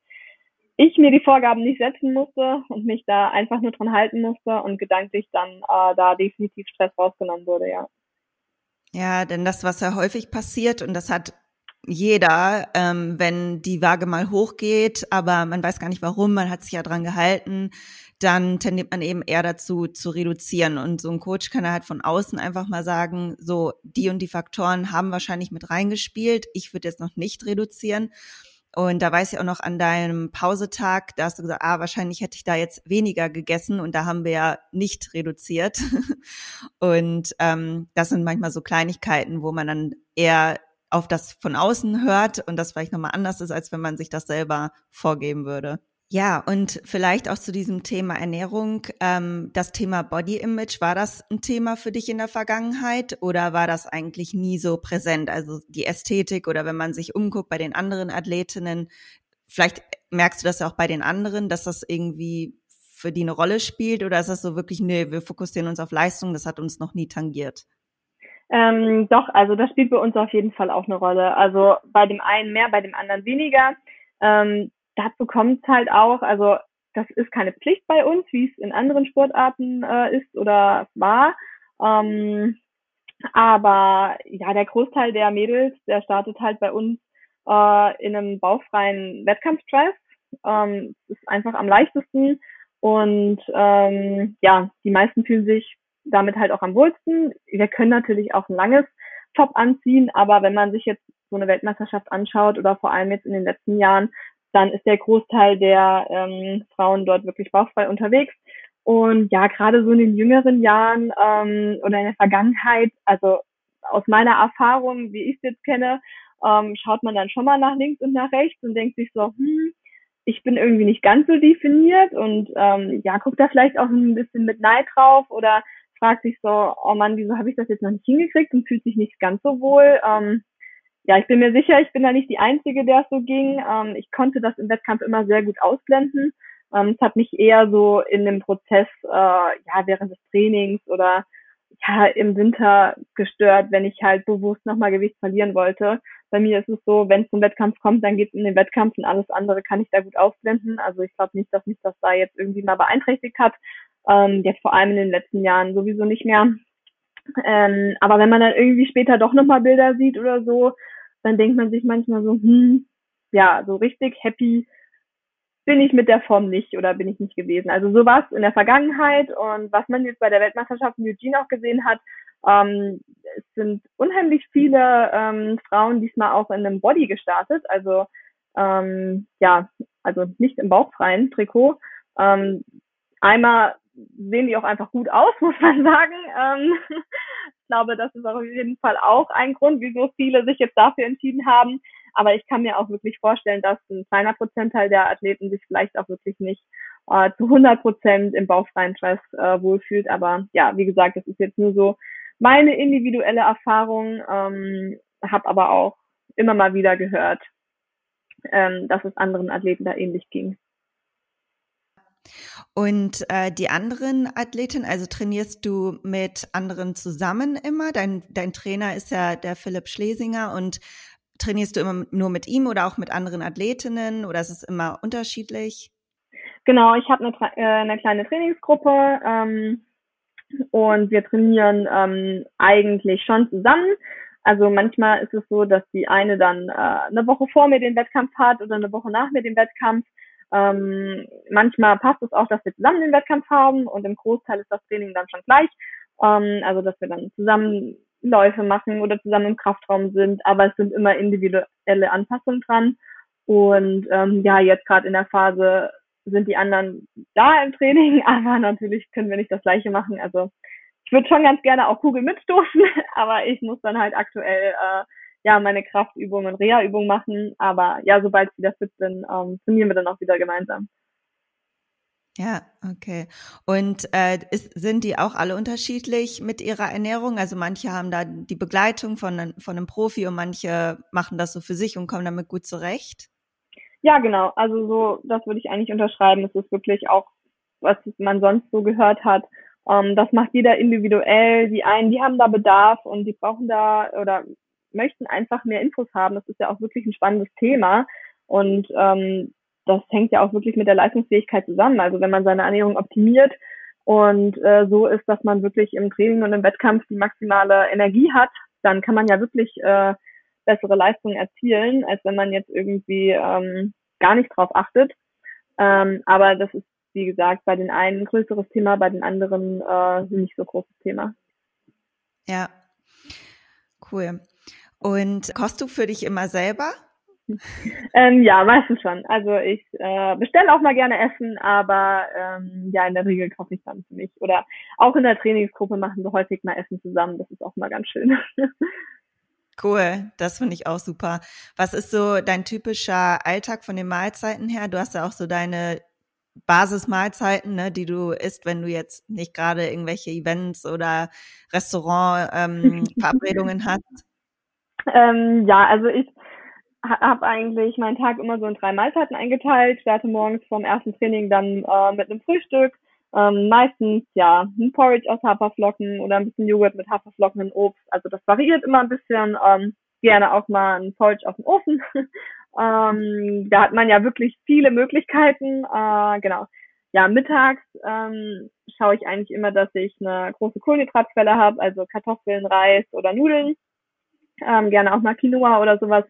[SPEAKER 2] ich mir die Vorgaben nicht setzen musste und mich da einfach nur dran halten musste und gedanklich dann äh, da definitiv Stress rausgenommen wurde, ja.
[SPEAKER 1] Ja, denn das, was ja häufig passiert, und das hat jeder, ähm, wenn die Waage mal hochgeht, aber man weiß gar nicht warum, man hat sich ja dran gehalten, dann tendiert man eben eher dazu zu reduzieren. Und so ein Coach kann halt von außen einfach mal sagen, so die und die Faktoren haben wahrscheinlich mit reingespielt. Ich würde jetzt noch nicht reduzieren. Und da weiß ich auch noch an deinem Pausetag, da hast du gesagt, ah, wahrscheinlich hätte ich da jetzt weniger gegessen und da haben wir ja nicht reduziert. und ähm, das sind manchmal so Kleinigkeiten, wo man dann eher auf das von außen hört und das vielleicht nochmal anders ist, als wenn man sich das selber vorgeben würde. Ja, und vielleicht auch zu diesem Thema Ernährung. Ähm, das Thema Body Image, war das ein Thema für dich in der Vergangenheit oder war das eigentlich nie so präsent? Also die Ästhetik oder wenn man sich umguckt bei den anderen Athletinnen, vielleicht merkst du das ja auch bei den anderen, dass das irgendwie für die eine Rolle spielt oder ist das so wirklich, nee, wir fokussieren uns auf Leistung, das hat uns noch nie tangiert?
[SPEAKER 2] Ähm, doch, also das spielt bei uns auf jeden Fall auch eine Rolle. Also bei dem einen mehr, bei dem anderen weniger. Ähm, dazu kommt es halt auch, also das ist keine Pflicht bei uns, wie es in anderen Sportarten äh, ist oder war. Ähm, aber ja, der Großteil der Mädels, der startet halt bei uns äh, in einem bauchfreien Wettkampfdress. Ähm, ist einfach am leichtesten und ähm, ja, die meisten fühlen sich damit halt auch am wohlsten. Wir können natürlich auch ein langes Top anziehen, aber wenn man sich jetzt so eine Weltmeisterschaft anschaut oder vor allem jetzt in den letzten Jahren, dann ist der Großteil der ähm, Frauen dort wirklich bauchfrei unterwegs. Und ja, gerade so in den jüngeren Jahren ähm, oder in der Vergangenheit, also aus meiner Erfahrung, wie ich es jetzt kenne, ähm, schaut man dann schon mal nach links und nach rechts und denkt sich so, hm, ich bin irgendwie nicht ganz so definiert und ähm, ja, guckt da vielleicht auch ein bisschen mit Neid drauf oder fragt sich so, oh Mann, wieso habe ich das jetzt noch nicht hingekriegt und fühlt sich nicht ganz so wohl. Ähm, ja, ich bin mir sicher, ich bin da nicht die Einzige, der es so ging. Ähm, ich konnte das im Wettkampf immer sehr gut ausblenden. Ähm, es hat mich eher so in dem Prozess, äh, ja, während des Trainings oder ja, im Winter gestört, wenn ich halt bewusst nochmal Gewicht verlieren wollte. Bei mir ist es so, wenn es zum Wettkampf kommt, dann geht es in den Wettkampf und alles andere kann ich da gut ausblenden. Also ich glaube nicht, dass mich das da jetzt irgendwie mal beeinträchtigt hat. Ähm, jetzt vor allem in den letzten Jahren sowieso nicht mehr. Ähm, aber wenn man dann irgendwie später doch nochmal Bilder sieht oder so, dann denkt man sich manchmal so, hm, ja, so richtig happy bin ich mit der Form nicht oder bin ich nicht gewesen. Also so war es in der Vergangenheit und was man jetzt bei der Weltmeisterschaft in Eugene auch gesehen hat, ähm, es sind unheimlich viele ähm, Frauen diesmal auch in einem Body gestartet, also ähm, ja, also nicht im bauchfreien Trikot. Ähm, einmal sehen die auch einfach gut aus, muss man sagen. Ähm, glaube, das ist auf jeden Fall auch ein Grund, wieso viele sich jetzt dafür entschieden haben. Aber ich kann mir auch wirklich vorstellen, dass ein kleiner Prozentteil der Athleten sich vielleicht auch wirklich nicht äh, zu 100 Prozent im bauchfreien Dress äh, wohlfühlt. Aber ja, wie gesagt, das ist jetzt nur so meine individuelle Erfahrung. Ähm, habe aber auch immer mal wieder gehört, ähm, dass es anderen Athleten da ähnlich ging.
[SPEAKER 1] Und äh, die anderen Athleten, also trainierst du mit anderen zusammen immer? Dein, dein Trainer ist ja der Philipp Schlesinger und trainierst du immer nur mit ihm oder auch mit anderen Athletinnen oder ist es immer unterschiedlich?
[SPEAKER 2] Genau, ich habe eine, äh, eine kleine Trainingsgruppe ähm, und wir trainieren ähm, eigentlich schon zusammen. Also manchmal ist es so, dass die eine dann äh, eine Woche vor mir den Wettkampf hat oder eine Woche nach mir den Wettkampf. Ähm, manchmal passt es auch, dass wir zusammen den Wettkampf haben und im Großteil ist das Training dann schon gleich. Ähm, also dass wir dann zusammen Läufe machen oder zusammen im Kraftraum sind, aber es sind immer individuelle Anpassungen dran. Und ähm, ja, jetzt gerade in der Phase sind die anderen da im Training, aber natürlich können wir nicht das gleiche machen. Also ich würde schon ganz gerne auch Kugel mitstoßen, aber ich muss dann halt aktuell äh, ja meine Kraftübungen und Reha-Übungen machen. Aber ja, sobald ich wieder fit bin, ähm, trainieren wir dann auch wieder gemeinsam.
[SPEAKER 1] Ja, okay. Und äh, ist, sind die auch alle unterschiedlich mit ihrer Ernährung? Also manche haben da die Begleitung von, von einem Profi und manche machen das so für sich und kommen damit gut zurecht?
[SPEAKER 2] Ja, genau. Also so, das würde ich eigentlich unterschreiben. Es ist wirklich auch, was man sonst so gehört hat. Ähm, das macht jeder individuell. Die einen, die haben da Bedarf und die brauchen da oder möchten einfach mehr Infos haben. Das ist ja auch wirklich ein spannendes Thema. Und ähm, das hängt ja auch wirklich mit der Leistungsfähigkeit zusammen. Also wenn man seine Ernährung optimiert und äh, so ist, dass man wirklich im Training und im Wettkampf die maximale Energie hat, dann kann man ja wirklich äh, bessere Leistungen erzielen, als wenn man jetzt irgendwie ähm, gar nicht drauf achtet. Ähm, aber das ist, wie gesagt, bei den einen ein größeres Thema, bei den anderen äh, nicht so großes Thema.
[SPEAKER 1] Ja, cool. Und kochst du für dich immer selber?
[SPEAKER 2] ähm, ja, meistens schon. Also ich äh, bestelle auch mal gerne Essen, aber ähm, ja, in der Regel koche ich dann für mich. Oder auch in der Trainingsgruppe machen wir häufig mal Essen zusammen. Das ist auch mal ganz schön.
[SPEAKER 1] Cool, das finde ich auch super. Was ist so dein typischer Alltag von den Mahlzeiten her? Du hast ja auch so deine Basismahlzeiten, ne, die du isst, wenn du jetzt nicht gerade irgendwelche Events oder Restaurant-Verabredungen ähm, hast.
[SPEAKER 2] Ähm, ja, also ich habe eigentlich meinen Tag immer so in drei Mahlzeiten eingeteilt. Starte morgens vom ersten Training dann äh, mit einem Frühstück. Ähm, meistens ja ein Porridge aus Haferflocken oder ein bisschen Joghurt mit Haferflocken und Obst. Also das variiert immer ein bisschen. Ähm, gerne auch mal ein Porridge auf dem Ofen. ähm, da hat man ja wirklich viele Möglichkeiten. Äh, genau. ja, mittags ähm, schaue ich eigentlich immer, dass ich eine große Kohlenhydratquelle habe, also Kartoffeln, Reis oder Nudeln. Ähm, gerne auch mal Quinoa oder sowas.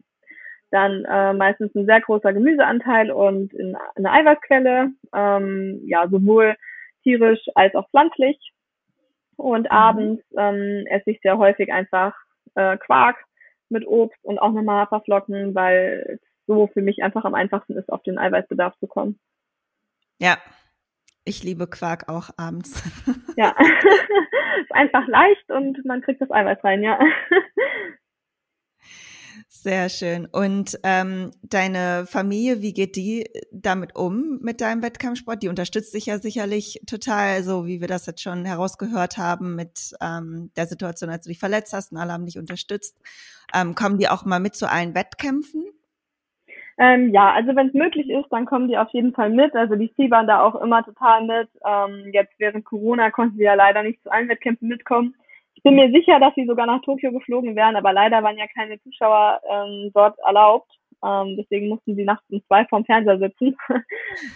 [SPEAKER 2] Dann äh, meistens ein sehr großer Gemüseanteil und in, eine Eiweißquelle, ähm, ja, sowohl tierisch als auch pflanzlich. Und mhm. abends ähm, esse ich sehr häufig einfach äh, Quark mit Obst und auch nochmal Haferflocken, weil es so für mich einfach am einfachsten ist, auf den Eiweißbedarf zu kommen.
[SPEAKER 1] Ja, ich liebe Quark auch abends.
[SPEAKER 2] Ja, ist einfach leicht und man kriegt das Eiweiß rein, ja.
[SPEAKER 1] Sehr schön. Und ähm, deine Familie, wie geht die damit um mit deinem Wettkampfsport? Die unterstützt dich ja sicherlich total, so wie wir das jetzt schon herausgehört haben mit ähm, der Situation, als du dich verletzt hast und alle haben dich unterstützt. Ähm, kommen die auch mal mit zu allen Wettkämpfen?
[SPEAKER 2] Ähm, ja, also wenn es möglich ist, dann kommen die auf jeden Fall mit. Also die fiebern da auch immer total mit. Ähm, jetzt während Corona konnten sie ja leider nicht zu allen Wettkämpfen mitkommen bin mir sicher, dass sie sogar nach Tokio geflogen wären, aber leider waren ja keine Zuschauer ähm, dort erlaubt. Ähm, deswegen mussten sie nachts um zwei vorm Fernseher sitzen.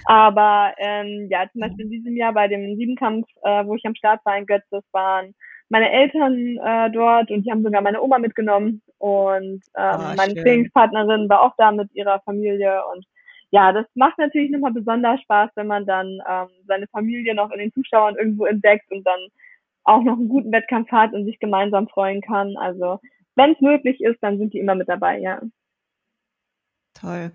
[SPEAKER 2] aber ähm, ja, zum Beispiel in diesem Jahr bei dem Siebenkampf, äh, wo ich am Start war in Götz, das waren meine Eltern äh, dort und die haben sogar meine Oma mitgenommen und ähm, oh, meine Trainingspartnerin war auch da mit ihrer Familie und ja, das macht natürlich nochmal besonders Spaß, wenn man dann ähm, seine Familie noch in den Zuschauern irgendwo entdeckt und dann auch noch einen guten Wettkampf hat und sich gemeinsam freuen kann. Also wenn es möglich ist, dann sind die immer mit dabei, ja.
[SPEAKER 1] Toll.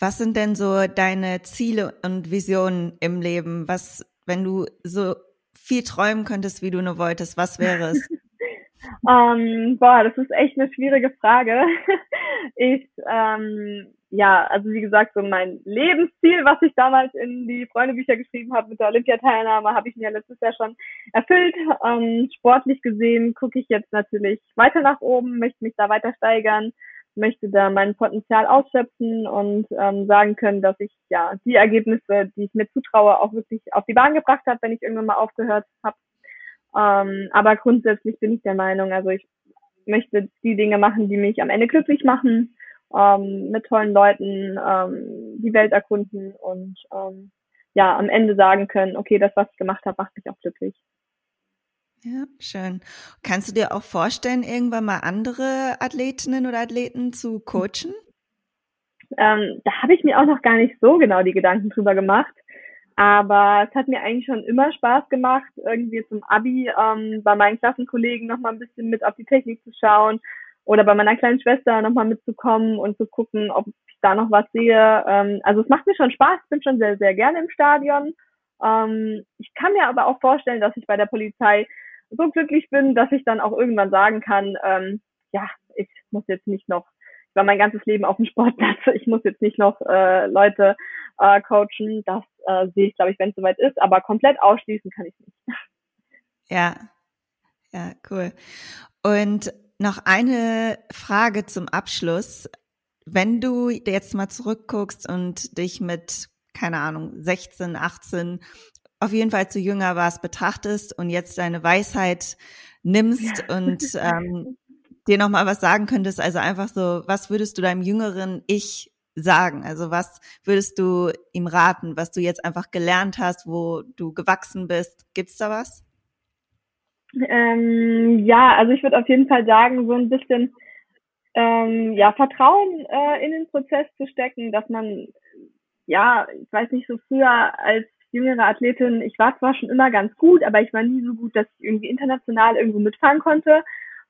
[SPEAKER 1] Was sind denn so deine Ziele und Visionen im Leben? Was, wenn du so viel träumen könntest, wie du nur wolltest, was wäre es?
[SPEAKER 2] ähm, boah, das ist echt eine schwierige Frage. ich ähm, ja, also wie gesagt, so mein Lebensziel, was ich damals in die Freundebücher geschrieben habe mit der Olympiateilnahme, habe ich mir letztes Jahr schon erfüllt. Ähm, sportlich gesehen gucke ich jetzt natürlich weiter nach oben, möchte mich da weiter steigern, möchte da mein Potenzial ausschöpfen und ähm, sagen können, dass ich ja die Ergebnisse, die ich mir zutraue, auch wirklich auf die Bahn gebracht habe, wenn ich irgendwann mal aufgehört habe. Ähm, aber grundsätzlich bin ich der Meinung, also ich möchte die Dinge machen, die mich am Ende glücklich machen ähm, mit tollen Leuten ähm, die Welt erkunden und ähm, ja, am Ende sagen können, okay, das, was ich gemacht habe, macht mich auch glücklich.
[SPEAKER 1] Ja, schön. Kannst du dir auch vorstellen, irgendwann mal andere Athletinnen oder Athleten zu coachen?
[SPEAKER 2] Ähm, da habe ich mir auch noch gar nicht so genau die Gedanken drüber gemacht. Aber es hat mir eigentlich schon immer Spaß gemacht, irgendwie zum Abi ähm, bei meinen Klassenkollegen noch mal ein bisschen mit auf die Technik zu schauen oder bei meiner kleinen Schwester nochmal mitzukommen und zu gucken, ob ich da noch was sehe. Ähm, also es macht mir schon Spaß, ich bin schon sehr, sehr gerne im Stadion. Ähm, ich kann mir aber auch vorstellen, dass ich bei der Polizei so glücklich bin, dass ich dann auch irgendwann sagen kann, ähm, ja, ich muss jetzt nicht noch, ich war mein ganzes Leben auf dem Sportplatz, ich muss jetzt nicht noch äh, Leute äh, coachen. Das äh, sehe ich, glaube ich, wenn es soweit ist, aber komplett ausschließen kann ich nicht.
[SPEAKER 1] Ja, ja, cool. Und noch eine Frage zum Abschluss. Wenn du jetzt mal zurückguckst und dich mit, keine Ahnung, 16, 18, auf jeden Fall zu jünger warst, betrachtest und jetzt deine Weisheit nimmst ja. und ähm, dir nochmal was sagen könntest, also einfach so, was würdest du deinem jüngeren Ich sagen? Also was würdest du ihm raten, was du jetzt einfach gelernt hast, wo du gewachsen bist? Gibt's da was?
[SPEAKER 2] Ähm, ja, also ich würde auf jeden Fall sagen, so ein bisschen ähm, ja, Vertrauen äh, in den Prozess zu stecken, dass man, ja, ich weiß nicht, so früher als jüngere Athletin, ich war zwar schon immer ganz gut, aber ich war nie so gut, dass ich irgendwie international irgendwo mitfahren konnte.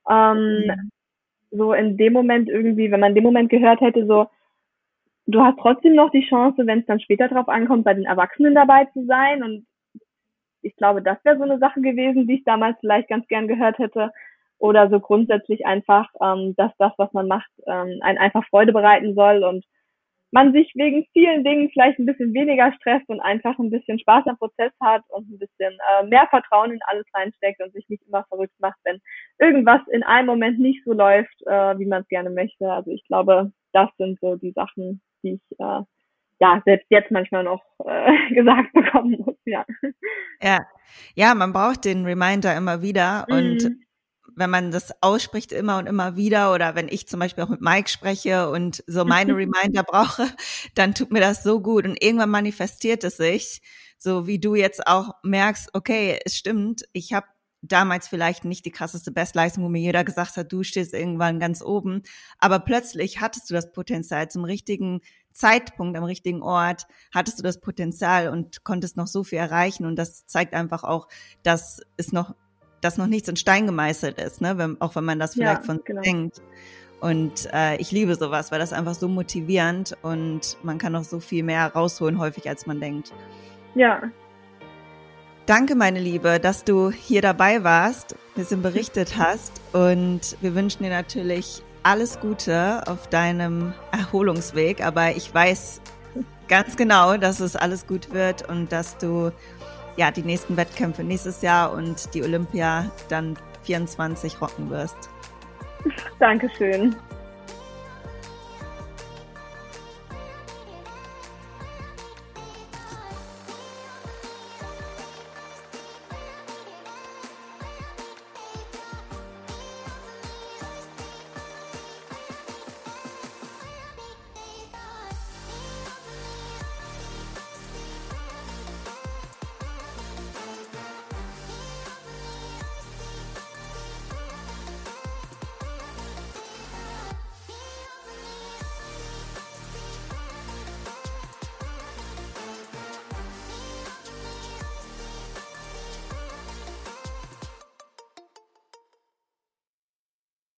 [SPEAKER 2] Ähm. So in dem Moment irgendwie, wenn man in dem Moment gehört hätte, so, du hast trotzdem noch die Chance, wenn es dann später drauf ankommt, bei den Erwachsenen dabei zu sein und ich glaube, das wäre so eine Sache gewesen, die ich damals vielleicht ganz gern gehört hätte. Oder so grundsätzlich einfach, ähm, dass das, was man macht, ähm, einen einfach Freude bereiten soll und man sich wegen vielen Dingen vielleicht ein bisschen weniger stresst und einfach ein bisschen Spaß am Prozess hat und ein bisschen äh, mehr Vertrauen in alles reinsteckt und sich nicht immer verrückt macht, wenn irgendwas in einem Moment nicht so läuft, äh, wie man es gerne möchte. Also ich glaube, das sind so die Sachen, die ich äh, ja, selbst jetzt manchmal noch äh, gesagt bekommen muss, ja.
[SPEAKER 1] Ja, ja, man braucht den Reminder immer wieder mhm. und wenn man das ausspricht immer und immer wieder oder wenn ich zum Beispiel auch mit Mike spreche und so meine Reminder brauche, dann tut mir das so gut und irgendwann manifestiert es sich so wie du jetzt auch merkst, okay, es stimmt, ich habe damals vielleicht nicht die krasseste Bestleistung, wo mir jeder gesagt hat, du stehst irgendwann ganz oben, aber plötzlich hattest du das Potenzial zum richtigen Zeitpunkt, am richtigen Ort, hattest du das Potenzial und konntest noch so viel erreichen und das zeigt einfach auch, dass es noch, dass noch nichts in Stein gemeißelt ist, ne? Wenn, auch wenn man das vielleicht ja, von genau. denkt. Und äh, ich liebe sowas, weil das einfach so motivierend und man kann noch so viel mehr rausholen häufig, als man denkt.
[SPEAKER 2] Ja,
[SPEAKER 1] Danke, meine Liebe, dass du hier dabei warst, ein bisschen berichtet hast und wir wünschen dir natürlich alles Gute auf deinem Erholungsweg, aber ich weiß ganz genau, dass es alles gut wird und dass du ja die nächsten Wettkämpfe nächstes Jahr und die Olympia dann 24 rocken wirst.
[SPEAKER 2] Dankeschön.